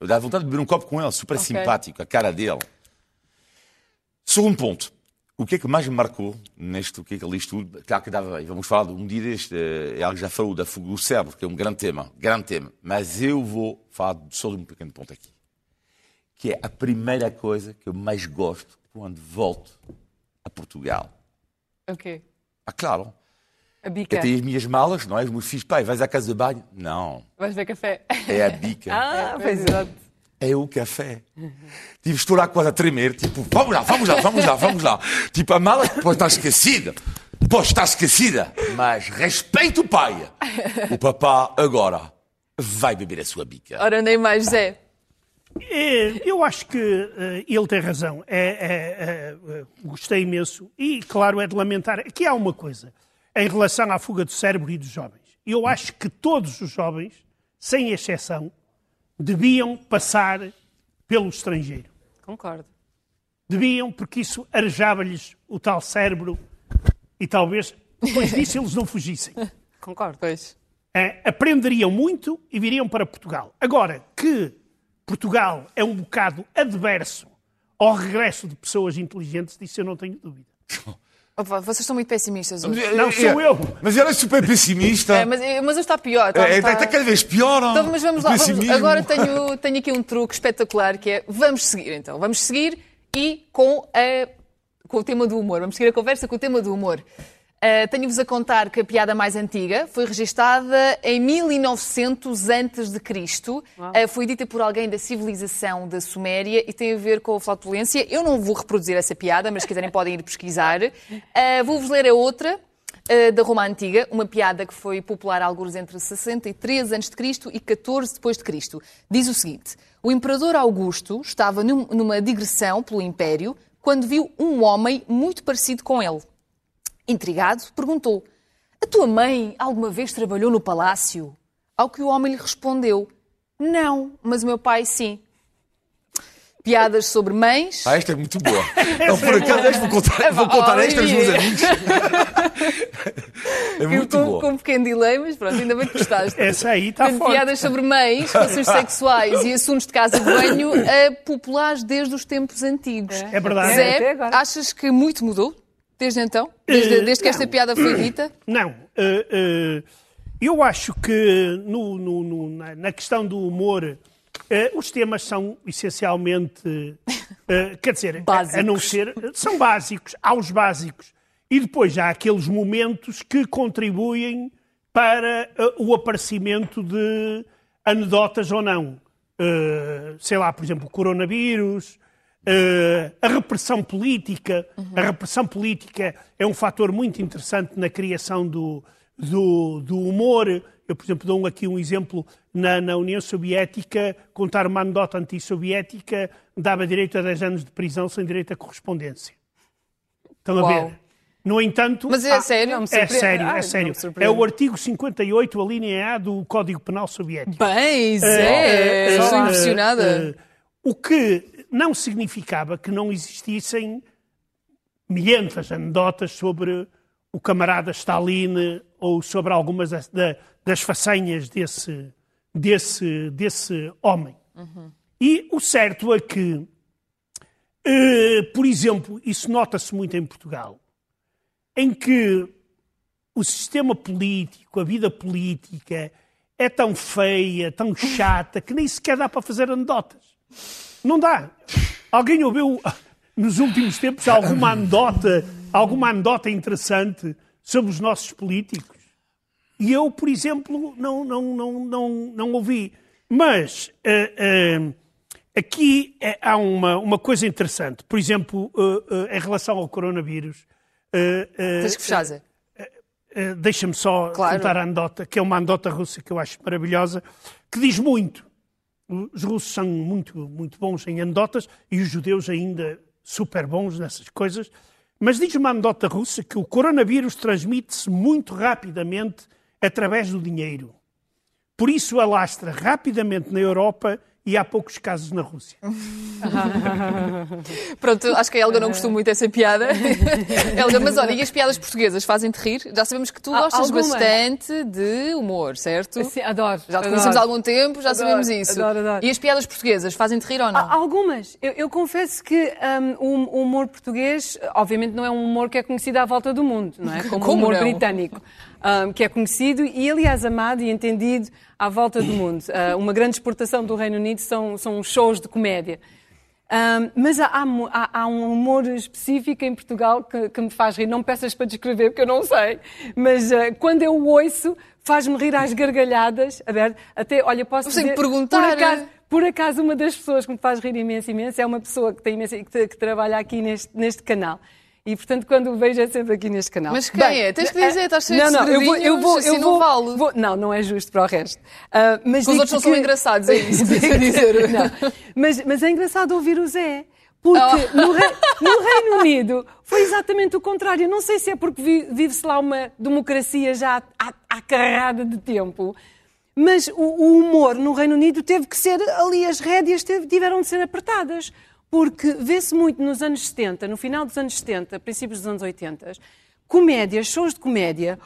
Dá vontade de beber um copo com ele, super Ok. simpático, a cara dele. Segundo ponto. O que é que mais me marcou neste, o que é que ali estudo? Claro que dava, e vamos falar de um dia deste, eh, é algo que já falou da fuga do cérebro, que é um grande tema, grande tema. Mas eu vou falar só de um pequeno ponto aqui. Que é a primeira coisa que eu mais gosto quando volto a Portugal. Ok. Ah, claro. A Eu bica. tenho as minhas malas, não é? Os meus filhos, pai, vais à casa de banho? Não. Vais ver café. É a bica. Ah, pois é. É o café. Tipo, estou lá quase a tremer, tipo, vamos lá, vamos lá, vamos lá, vamos lá. Tipo, a mala depois está esquecida. Pode estar esquecida, mas respeita o pai. O papá agora vai beber a sua bica. Ora, nem mais, Zé. É, eu acho que eh, ele tem razão. É, é, é, gostei imenso. E, claro, é de lamentar. Aqui há uma coisa em relação à fuga do cérebro e dos jovens. Eu acho que todos os jovens, sem exceção, deviam passar pelo estrangeiro. Concordo. Deviam, porque isso arejava-lhes o tal cérebro e talvez depois disso eles não fugissem. Concordo. Pois. É, aprenderiam muito e viriam para Portugal. Agora, que Portugal é um bocado adverso ao regresso de pessoas inteligentes, disso eu não tenho dúvida. Opa, vocês são muito pessimistas hoje. Não, sou eu. Mas era super pessimista. É, mas, mas hoje está pior. Está, É, está- Está cada vez pior. Então, mas vamos lá. vamos- agora tenho, tenho aqui um truque espetacular que é vamos seguir então. Vamos seguir e com, a, com o tema do humor. Vamos seguir a conversa com o tema do humor. Ah, Tenho-vos a contar que a piada mais antiga foi registada em 1900 antes de Cristo. Ah, foi dita por alguém da civilização da Suméria e tem a ver com a flatulência. Eu não vou reproduzir essa piada, mas se quiserem podem ir pesquisar. Ah, Vou-vos ler a outra. Uh, da Roma Antiga, uma piada que foi popular alguns entre 63 a.C. e 14 depois de Cristo. Diz o seguinte: O imperador Augusto estava num- numa digressão pelo império quando viu um homem muito parecido com ele. Intrigado, perguntou: A tua mãe alguma vez trabalhou no palácio? Ao que o homem lhe respondeu: Não, mas o meu pai sim. Piadas sobre mães. Ah, esta é muito boa. Não, por acaso, esta vou contar, vou contar esta aos meus amigos. É Eu muito com, boa. com um pequeno delay, mas pronto, ainda bem que gostaste. Essa aí está Portanto, forte. piadas sobre mães, relações sexuais e assuntos de casa de banho eh, populares desde os tempos antigos. É verdade. É, até Zé, agora. achas que muito mudou desde então? Desde, Eh, desde que esta piada foi dita? Não. eh, eh, eu acho que no- no- no- na, questão do humor, eh, os temas são essencialmente. eh, quer dizer, a- a, não ser. São básicos, há os básicos. E depois há aqueles momentos que contribuem para eh, o aparecimento de anedotas ou não. Eh, sei lá, por exemplo, o coronavírus, eh, a repressão política. A repressão política é um fator muito interessante na criação do, do, do humor. Eu, por exemplo, dou aqui um exemplo. Na, na União Soviética, contar uma anedota antissoviética dava direito a 10 anos de prisão sem direito à correspondência. Estão a Uau. ver? No entanto. Mas é há- sério? não me É surpreende. sério, Ai, é sério. me surpreende. É o artigo 58, a linha A do Código Penal Soviético. Bem, Zé, eh, estou eh, impressionada. eh, o que não significava que não existissem milhentas anedotas sobre o camarada Stalin ou sobre algumas das, da- das façanhas desse, desse, desse homem. E o certo é que, eh, por exemplo, isso nota-se muito em Portugal, em que o sistema político, a vida política, é tão feia, tão chata, que nem sequer dá para fazer anedotas. Não dá. Alguém ouviu nos últimos tempos alguma anedota, alguma anedota interessante sobre os nossos políticos? E eu, por exemplo, não, não, não, não, não ouvi. Mas eh, eh, aqui eh, há uma, uma coisa interessante. Por exemplo, em relação ao coronavírus. Tens que fechar, Zé. Uh, Deixa-me só Claro. contar a anedota, que é uma anedota russa que eu acho maravilhosa, que diz muito. Os russos são muito, muito bons em anedotas e os judeus ainda super bons nessas coisas. Mas diz uma anedota russa que o coronavírus transmite-se muito rapidamente através do dinheiro. Por isso alastra rapidamente na Europa e há poucos casos na Rússia. Pronto, acho que a Helga não gostou muito dessa piada. Helga, mas olha, e as piadas portuguesas fazem-te rir? Já sabemos que tu Há- gostas algumas. bastante de humor, certo? Sim, adoro. Já te adoro. conhecemos há algum tempo, já Adoro, sabemos isso. adoro, adoro. E as piadas portuguesas fazem-te rir ou não? Há Algumas. Eu, eu confesso que hum, o, o humor português, obviamente, não é um humor que é conhecido à volta do mundo, não é? Como, Como o humor não? britânico, hum, que é conhecido e, aliás, amado e entendido à volta do mundo. Ah, uma grande exportação do Reino Unido são, são shows de comédia. Hum, mas há, há há- um humor específico em Portugal que, que me faz rir. Não me peças para descrever, porque eu não sei. Mas ah, quando eu o ouço, faz-me rir às gargalhadas. A ver, até, olha, posso que dizer, perguntar. Por acaso, por acaso, uma das pessoas que me faz rir imenso, imenso, é uma pessoa que, tem imenso, que, que trabalha aqui neste, neste canal. E, portanto, quando o vejo é sempre aqui neste canal. Mas quem é? Tens que dizer, estás cheio não, de não, eu vou, eu vou, segredinhos, eu assim vou, não vale. vou- Não, não é justo para o resto. Ah, mas Os outros não são que- engraçados, é isso que quer dizer. Não. Mas, mas é engraçado ouvir o Zé. Porque Oh. no, no Reino Unido foi exatamente o contrário. Não sei se é porque vi- vive-se lá uma democracia já à, à carrada de tempo, mas o, o humor no Reino Unido teve que ser, ali as rédeas tiveram de ser apertadas. Porque vê-se muito nos anos 70, no final dos anos 70, princípios dos anos 80, comédias, shows de comédia,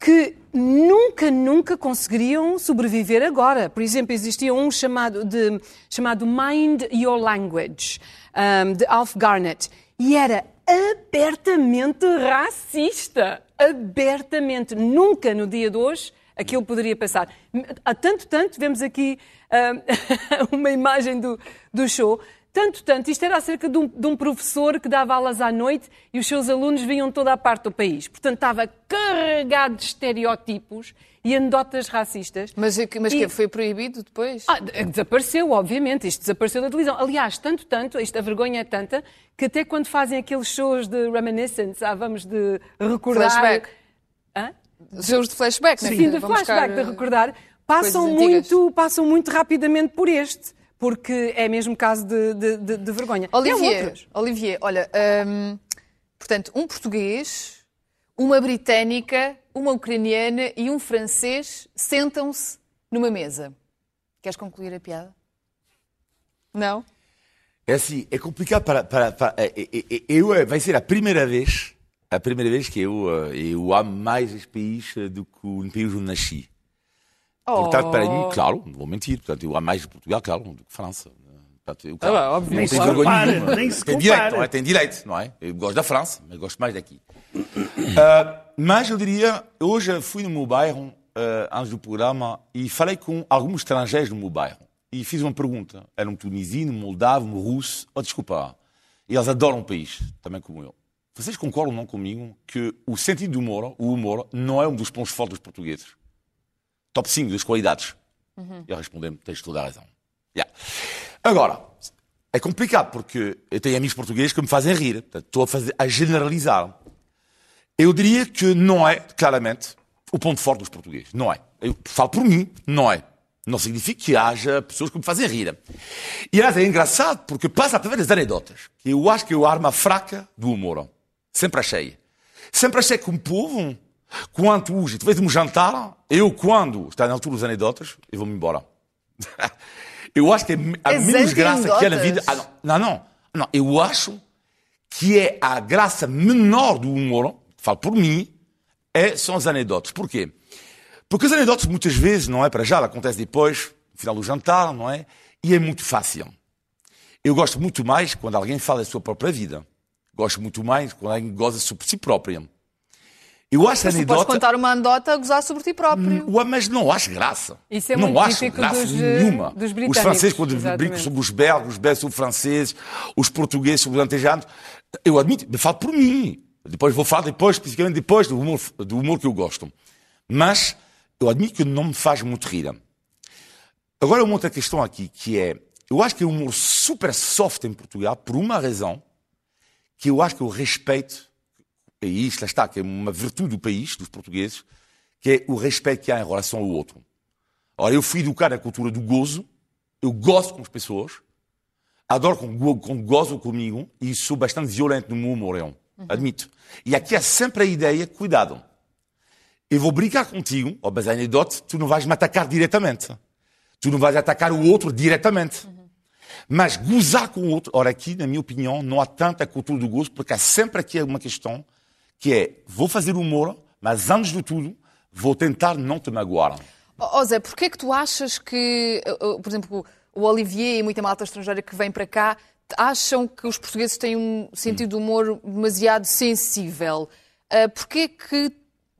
que nunca, nunca conseguiriam sobreviver agora. Por exemplo, existia um chamado, de, chamado Mind Your Language, um, de Alf Garnett, e era abertamente racista. Abertamente. Nunca no dia de hoje aquilo poderia passar. Há tanto, tanto, vemos aqui um, uma imagem do, do show. Tanto, tanto, isto era acerca de um, de um professor que dava aulas à noite e os seus alunos vinham de toda a parte do país. Portanto, estava carregado de estereótipos e anedotas racistas. Mas, é que- mas E- que foi proibido depois? Ah, desapareceu, obviamente. Isto desapareceu da televisão. Aliás, tanto, tanto, isto, a vergonha é tanta, que até quando fazem aqueles shows de reminiscence, ah, vamos de recordar... Flashback. Hã? Shows de flashback, né? Sim, de Vamos flashback, buscar, de recordar, passam muito, passam muito rapidamente por este, porque é mesmo caso de, de- de- de vergonha. Olivier. Olivier, olha, hum, portanto, um português, uma britânica, uma ucraniana e um francês sentam-se numa mesa. Queres concluir a piada? Não? É assim, é complicado para. para, para é- é- é- eu, vai ser a primeira vez, a primeira vez que eu, eh, eu amo mais este país eh, do que o país onde nasci. Portanto, para mim, claro, não vou mentir, portanto, eu amo mais Portugal, claro, do que França. Portanto, eu, claro, Ah, óbvio. não Nem se vergonha compara, nenhuma. nem se Tem direito, é? Tem direito, não é? Eu gosto da França, mas gosto mais daqui. Ah, mas eu diria, hoje fui no meu bairro, ah, antes do programa, e falei com alguns estrangeiros no meu bairro. E fiz uma pergunta. Era um tunisino, um moldavo, um russo. Oh, desculpa. E eles adoram o país, também como eu. Vocês concordam não comigo que o sentido do humor, o humor, não é um dos pontos fortes dos portugueses? Top 5 das qualidades. E eles responderam, tens toda a razão. Yeah. Agora, é complicado porque eu tenho amigos portugueses que me fazem rir. Portanto, estou a, fazer, a generalizar. Eu diria que não é, claramente, o ponto forte dos portugueses. Não é. Eu falo por mim, não é. Não significa que haja pessoas que me fazem rir. E, aliás, é engraçado porque passa através das anedotas. Eu acho que é a arma fraca do humor. Sempre achei. Sempre achei que um povo, quando hoje, tu vês um jantar, eu, quando está na altura das anedotas, eu vou-me embora. eu acho que é a menos graça que há na anti-anedotas? vida. Ah, não, não, não, não. Eu acho que é a graça menor do humor, falo por mim, é, são as anedotas. Porquê? Porque as anedotas muitas vezes, não é para já, acontece depois, no final do jantar, não é? E é muito fácil. Eu gosto muito mais quando alguém fala da sua própria vida. Gosto muito mais quando alguém goza sobre si própria. Eu acho a Mas tu podes contar uma anedota a gozar sobre ti próprio. Ué, mas não acho graça. Isso é não acho graça dos, eh, nenhuma. dos os franceses, quando exatamente. brincam sobre os belgas, os belgas sobre os franceses, os portugueses sobre os antejanos, eu admito, falo por mim. Depois vou falar depois, especificamente depois do humor, do humor que eu gosto. Mas eu admito que não me faz muito rir. Agora, uma outra questão aqui, que é, eu acho que é um humor super soft em Portugal, por uma razão, que eu acho que eu respeito, e isto lá está, que é uma virtude do país, dos portugueses, que é o respeito que há em relação ao outro. Ora, eu fui educado na cultura do gozo, eu gosto com as pessoas, adoro quando, go- quando gozam comigo e sou bastante violento no meu humor, eu admito. E aqui há sempre a ideia, cuidado, eu vou brincar contigo, ó, mas anedota, tu não vais me atacar diretamente. Tu não vais atacar o outro diretamente. Mas gozar com o outro, ora aqui, na minha opinião, não há tanta cultura do gozo, porque há sempre aqui uma questão que é, vou fazer humor, mas antes de tudo, vou tentar não te magoar. Ó oh, Zé, porquê é que tu achas que, uh, uh, por exemplo, o Olivier e muita malta estrangeira que vem para cá acham que os portugueses têm um sentido de humor demasiado sensível? Uh, porquê que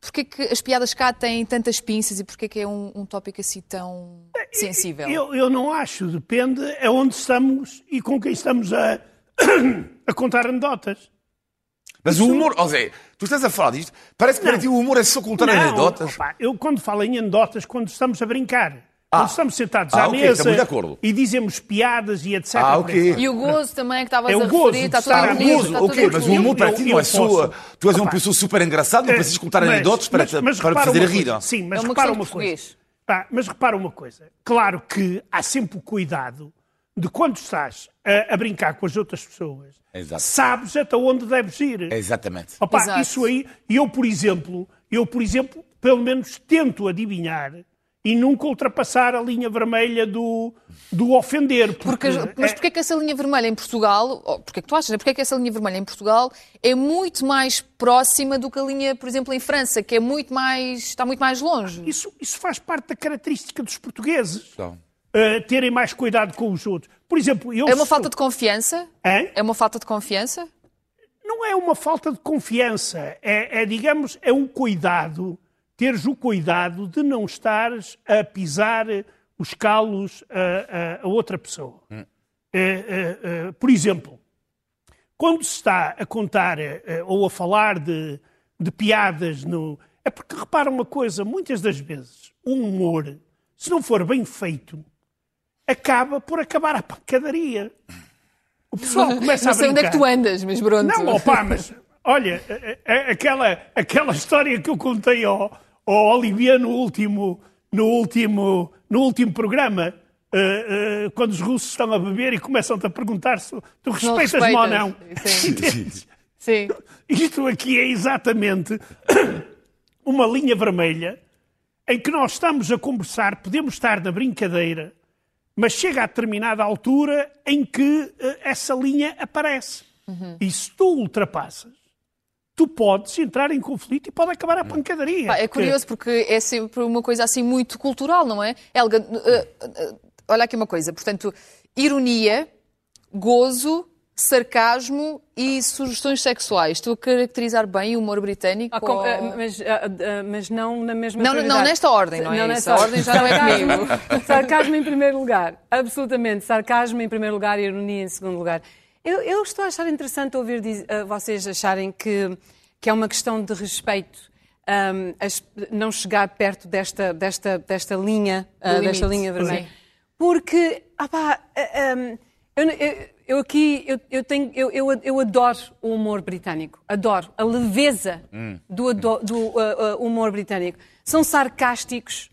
Porquê que as piadas cá têm tantas pinças e porquê que é um, um tópico assim tão sensível? Eu, eu não acho, depende é onde estamos e com quem estamos a, a contar anedotas. Mas o humor, ó Zé, tu estás a falar disto, parece que para Não. ti o humor é só contar Não, anedotas. opa, eu quando falo em anedotas, quando estamos a brincar. Quando Ah. estamos sentados Ah, à ok, mesa estamos de acordo. e dizemos piadas e etc. Ah, por aí ok. E o gozo também que estavas É a gozo referir, está tudo estar à incluído, mesa. está tudo mas o humor para ti não é só. Tu és uma pessoa super engraçada, não precisas contar anedotas para, mas- mas para fazer uma rir. Sim, mas É uma repara uma coisa. mas repara uma coisa. Claro que há sempre o cuidado de quando estás a, a brincar com as outras pessoas, Exato. sabes até onde deves ir. Exatamente. Opa, Exato. isso aí, eu por exemplo, eu por exemplo, pelo menos tento adivinhar e nunca ultrapassar a linha vermelha do, do ofender. Porque, mas é- porquê que essa linha vermelha em Portugal, ou porquê que tu achas, né? porquê que essa linha vermelha em Portugal é muito mais próxima do que a linha, por exemplo, em França, que é muito mais, está muito mais longe? isso, isso faz parte da característica dos portugueses. Então. Uh, terem mais cuidado com os outros. Por exemplo, eu É uma sou- falta de confiança? Hã? É uma falta de confiança? Não é uma falta de confiança, é, é, digamos, é um cuidado, teres o cuidado de não estares a pisar os calos a, a- a outra pessoa. É, é, é, por exemplo, quando se está a contar é, ou a falar de, de piadas no. É porque repara uma coisa, muitas das vezes o humor, se não for bem feito, acaba por acabar a pancadaria. O pessoal começa Não a sei onde é que brincar. tu andas, mas pronto. Não, opá, mas olha, aquela, aquela história que eu contei ao, ao Olivier no último, no último, no último programa, eh, eh, quando os russos estão a beber e começam-te a perguntar se tu Não respeitas-me ou não. Sim. Sim. Isto aqui é exatamente uma linha vermelha em que nós estamos a conversar, podemos estar na brincadeira, mas chega a determinada altura em que eh, essa linha aparece. Uhum. E se tu ultrapassas, tu podes entrar em conflito e pode acabar a pancadaria. Pá, é curioso porque é sempre uma coisa assim muito cultural, não é? Helga, uh, uh, olha aqui uma coisa. Portanto, ironia, gozo, sarcasmo e sugestões sexuais. Estou a caracterizar bem o humor britânico? Ah, com- ou- ah, mas, ah, ah, mas não na mesma Não, não, nesta ordem, não é isso? nesta ordem já não é Sarcasmo- Sarcasmo em primeiro lugar. Absolutamente. Sarcasmo em primeiro lugar e ironia em segundo lugar. Eu, eu estou a achar interessante ouvir diz- vocês acharem que, que é uma questão de respeito ahm, as- não chegar perto desta, desta, desta linha, Do desta linha vermelha. Sim. Porque, ah pá, ahm, eu, eu- eu aqui, eu, eu, tenho, eu, eu, eu adoro o humor britânico. Adoro a leveza do, ado- do, ah, ah, humor britânico. São sarcásticos,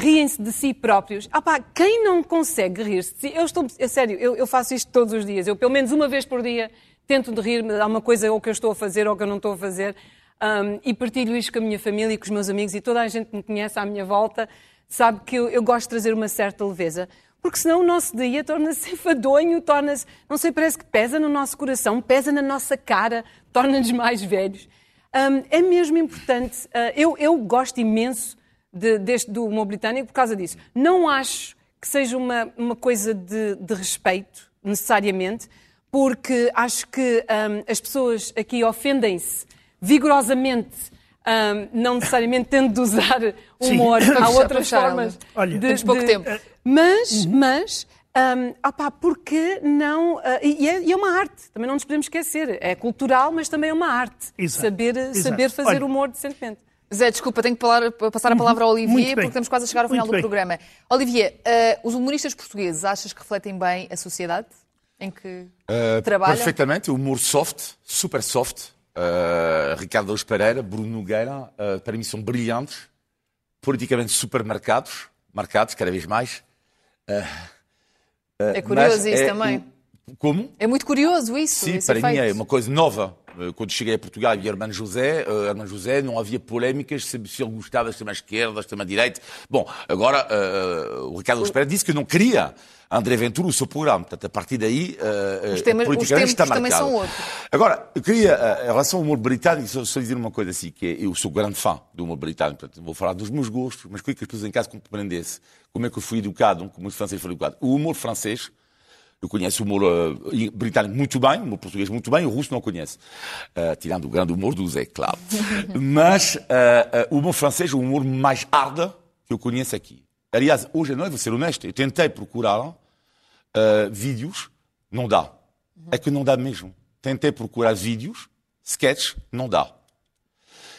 riem-se de si próprios. Ah pá, quem não consegue rir-se de si? Eu estou, a sério, eu, eu faço isto todos os dias. Eu, pelo menos uma vez por dia, tento de rir-me de alguma coisa ou que eu estou a fazer ou que eu não estou a fazer. Um, e partilho isto com a minha família e com os meus amigos e toda a gente que me conhece à minha volta sabe que eu, eu gosto de trazer uma certa leveza. Porque senão o nosso dia torna-se enfadonho, torna-se, não sei, parece que pesa no nosso coração, pesa na nossa cara, torna-nos mais velhos. Um, é mesmo importante, uh, eu, eu gosto imenso de- deste, do humor britânico por causa disso. Não acho que seja uma, uma coisa de, de respeito, necessariamente, porque acho que hum, as pessoas aqui ofendem-se vigorosamente, hum, não necessariamente tendo de usar humor. Sim. Há Vamos outras formas. Olha, de, temos pouco de- tempo. Mas, mas, hum, opá, porque não. ah, e, é, e é uma arte, também não nos podemos esquecer. É cultural, mas também é uma arte. Exato. Saber, Exato. saber fazer Olha. humor decentemente. Zé, desculpa, tenho que falar- passar a palavra ao Olivier, porque estamos quase a chegar ao final Muito do bem. programa. Olivier, eh, os humoristas portugueses achas que refletem bem a sociedade em que Uh, trabalham? Perfeitamente, humor soft, super soft. Uh, Ricardo Alves Pereira, Bruno Nogueira, uh, para mim são brilhantes, politicamente super marcados, marcados cada vez mais. É curioso Mas isso é também. Como? É muito curioso isso. Sim, para mim é uma coisa nova. Eh, Quando cheguei a Portugal havia Hermano José, uh, Hermano José, não havia polémicas se, se ele gostava de extrema-esquerda, extrema-direita. Bom, agora uh, o Ricardo Alves Pereira disse que não queria André Ventura o seu programa. Portanto, a partir daí, uh, Os temas- os está tempos também são outros. Agora, eu queria, uh, em relação ao humor britânico, só, só dizer uma coisa assim, que é, eu sou grande fã do humor britânico, portanto, vou falar dos meus gostos, mas queria que as pessoas em casa compreendessem como é que eu fui educado, como os franceses foram educados. O humor francês, eu conheço o humor uh, britânico muito bem, o humor português muito bem, o russo não conheço. Uh, tirando o grande humor do Zé, claro. Mas uh, uh, o humor francês é o humor mais hard que eu conheço aqui. Aliás, hoje à noite, vou ser honesto, eu tentei procurar vídeos, não dá. É que não dá mesmo. Tentei procurar vídeos, sketches, não dá.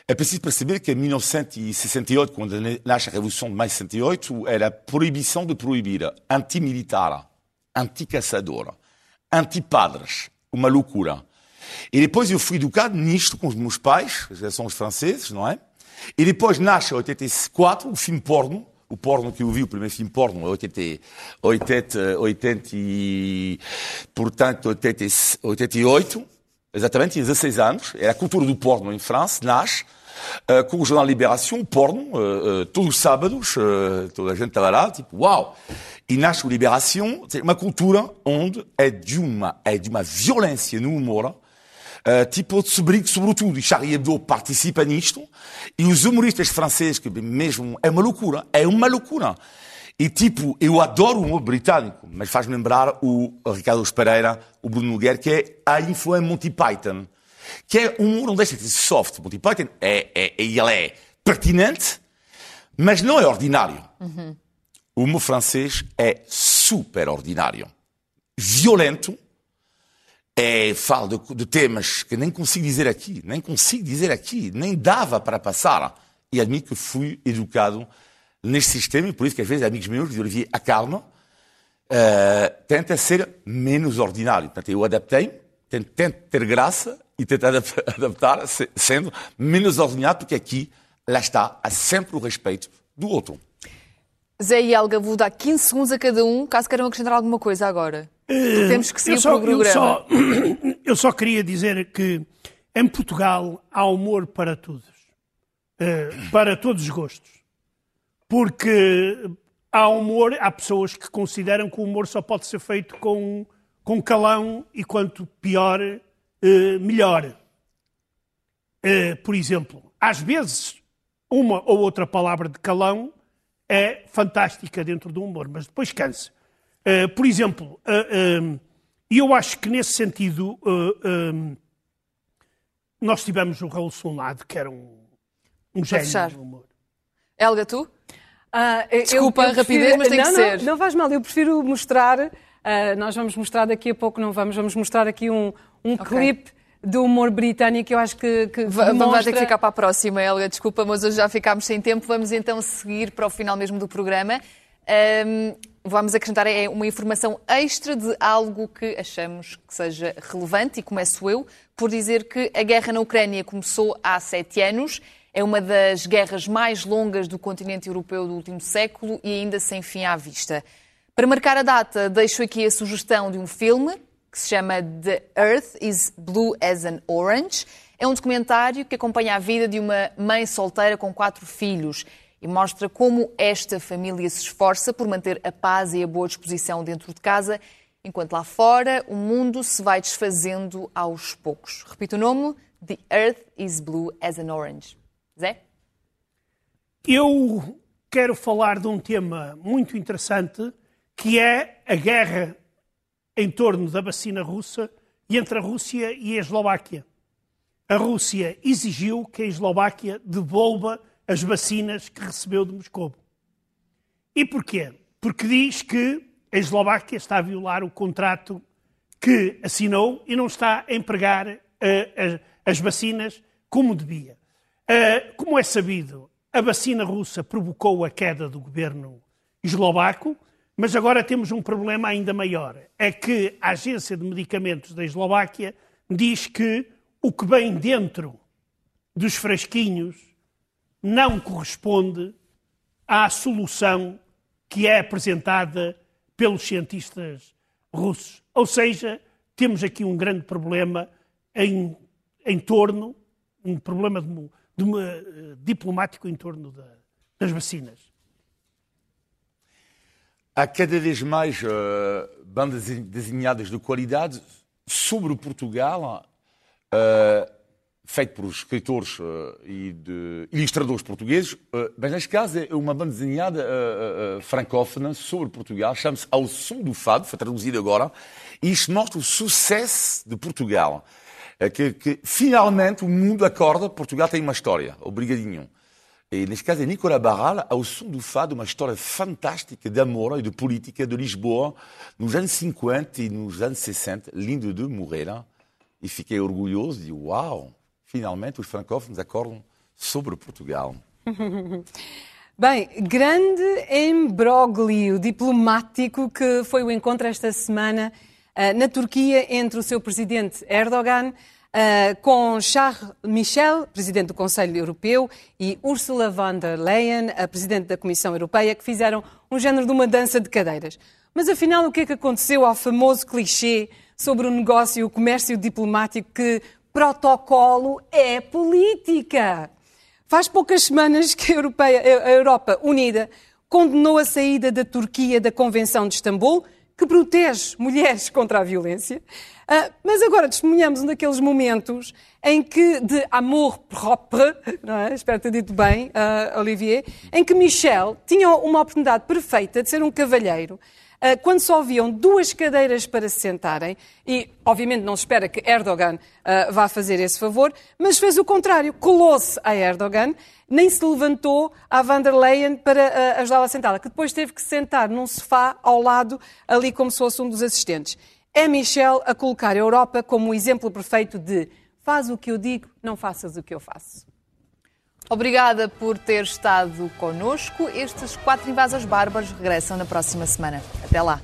É preciso perceber que em 1968, quando nasce a Revolução de Maio de 68, era a proibição de proibir anti-militar, anti-caçador, anti-padres, uma loucura. E depois eu fui educado nisto com os meus pais, já são os franceses, não é? E depois nasce em 84 o filme porno, o porno que eu vi, o primeiro filme porno, 80, 80, 80 e, portanto, 80, 88, exatamente, tinha 16 anos, era a cultura do porno em França, nasce, uh, com o jornal Libération, porno, uh, uh, todos os sábados, toda a gente estava lá, tipo, uau! E nasce o Libération, uma cultura onde é de uma, é de uma violência no humor, Uh, tipo sobre, sobretudo, e Charlie Hebdo participa nisto, e os humoristas franceses, que mesmo é uma loucura, é uma loucura. E tipo, eu adoro o humor britânico, mas faz-me lembrar o Ricardo Pereira, o Bruno Nogueira, que é a influência Monty Python, que é um humor, não deixa de ser soft. Monty Python é, é, ele é pertinente, mas não é ordinário. Uhum. O humor francês é super ordinário, violento, é, falo de, de, temas que nem consigo dizer aqui, nem consigo dizer aqui, nem dava para passar. E admito que fui educado neste sistema, e por isso que às vezes amigos meus dizem, Olivier, acalma, uh, tenta ser menos ordinário. Portanto, eu adaptei, tento, tento ter graça e tento adaptar sendo menos ordinário, porque aqui, lá está, há sempre o respeito do outro. Zé e Helga, vou dar 15 segundos a cada um, caso queiram acrescentar alguma coisa agora. Uh, Temos que seguir só, o programa. Eu só, eu só, queria dizer que em Portugal há humor para todos. Uh, para todos os gostos. Porque há humor, há pessoas que consideram que o humor só pode ser feito com, com calão e quanto pior, uh, melhor. por exemplo, às vezes, uma ou outra palavra de calão é fantástica dentro do humor, mas depois cansa. Uh, por exemplo, uh, e eu acho que nesse sentido nós tivemos o Raul Solnado, que era um, um gênio do humor. Helga, tu? Uh, Desculpa eu, eu a rapidez, mas tem não, que não, ser. Não faz mal, eu prefiro mostrar, uh, nós vamos mostrar daqui a pouco, não vamos, vamos mostrar aqui um, um okay. clipe do humor britânico, eu acho que, que demonstra... Vai ter que ficar para a próxima, Helga, desculpa, mas hoje já ficámos sem tempo. Vamos então seguir para o final mesmo do programa. Um, vamos acrescentar é uma informação extra de algo que achamos que seja relevante, e começo eu por dizer que a guerra na Ucrânia começou há sete anos. É uma das guerras mais longas do continente europeu do último século e ainda sem fim à vista. Para marcar a data, deixo aqui a sugestão de um filme que se chama The Earth is Blue as an Orange. É um documentário que acompanha a vida de uma mãe solteira com quatro filhos e mostra como esta família se esforça por manter a paz e a boa disposição dentro de casa, enquanto lá fora o mundo se vai desfazendo aos poucos. Repito o nome: The Earth is Blue as an Orange. Zé? Eu quero falar de um tema muito interessante que é a guerra em torno da vacina russa e entre a Rússia e a Eslováquia. A Rússia exigiu que a Eslováquia devolva as vacinas que recebeu de Moscou. E porquê? Porque diz que a Eslováquia está a violar o contrato que assinou e não está a empregar uh, as, as, vacinas como devia. Uh, como é sabido, a vacina russa provocou a queda do governo eslovaco mas agora temos um problema ainda maior. É que a Agência de Medicamentos da Eslováquia diz que o que vem dentro dos frasquinhos não corresponde à solução que é apresentada pelos cientistas russos. Ou seja, temos aqui um grande problema em, em torno, um problema de, de, de, uh, diplomático em torno da, das vacinas. Há cada vez mais uh, bandas desenhadas de qualidade sobre Portugal, uh, feito por escritores uh, e de ilustradores portugueses, mas neste caso é uma banda desenhada francófona sobre Portugal, chama-se Ao Som do Fado, foi traduzido agora, e isto mostra o sucesso de Portugal. Que, que, finalmente o mundo acorda, Portugal tem uma história, obrigadinho. E neste caso é Nicolas Barral, ao som do fado, uma história fantástica de amor e de política de Lisboa nos anos 50 e nos anos 60, lindo de morrer. E fiquei orgulhoso de uau, finalmente os francófonos acordam sobre Portugal. Bem, grande embróglio diplomático que foi o encontro esta semana uh, na Turquia entre o seu presidente Erdogan uh, com Charles Michel, presidente do Conselho Europeu, e Ursula von der Leyen, a presidente da Comissão Europeia, que fizeram um género de uma dança de cadeiras. Mas afinal, o que é que aconteceu ao famoso clichê sobre o negócio e o comércio diplomático que protocolo é política? Faz poucas semanas que a, Europeia, a Europa Unida condenou a saída da Turquia da Convenção de Istambul, que protege mulheres contra a violência. Uh, mas agora testemunhamos um daqueles momentos em que, de amor propre, não é? espero ter dito bem, uh, Olivier, em que Michel tinha uma oportunidade perfeita de ser um cavalheiro, quando só haviam duas cadeiras para se sentarem, e obviamente não se espera que Erdogan vá fazer esse favor, mas fez o contrário, colou-se a Erdogan, nem se levantou à van der Leyen para ajudá-la a sentá-la, que depois teve que sentar num sofá ao lado, ali como se fosse um dos assistentes é Michel a colocar a Europa como o exemplo perfeito de faz o que eu digo, não faças o que eu faço. Obrigada por ter estado connosco. Estes quatro invasões bárbaros regressam na próxima semana. Até lá.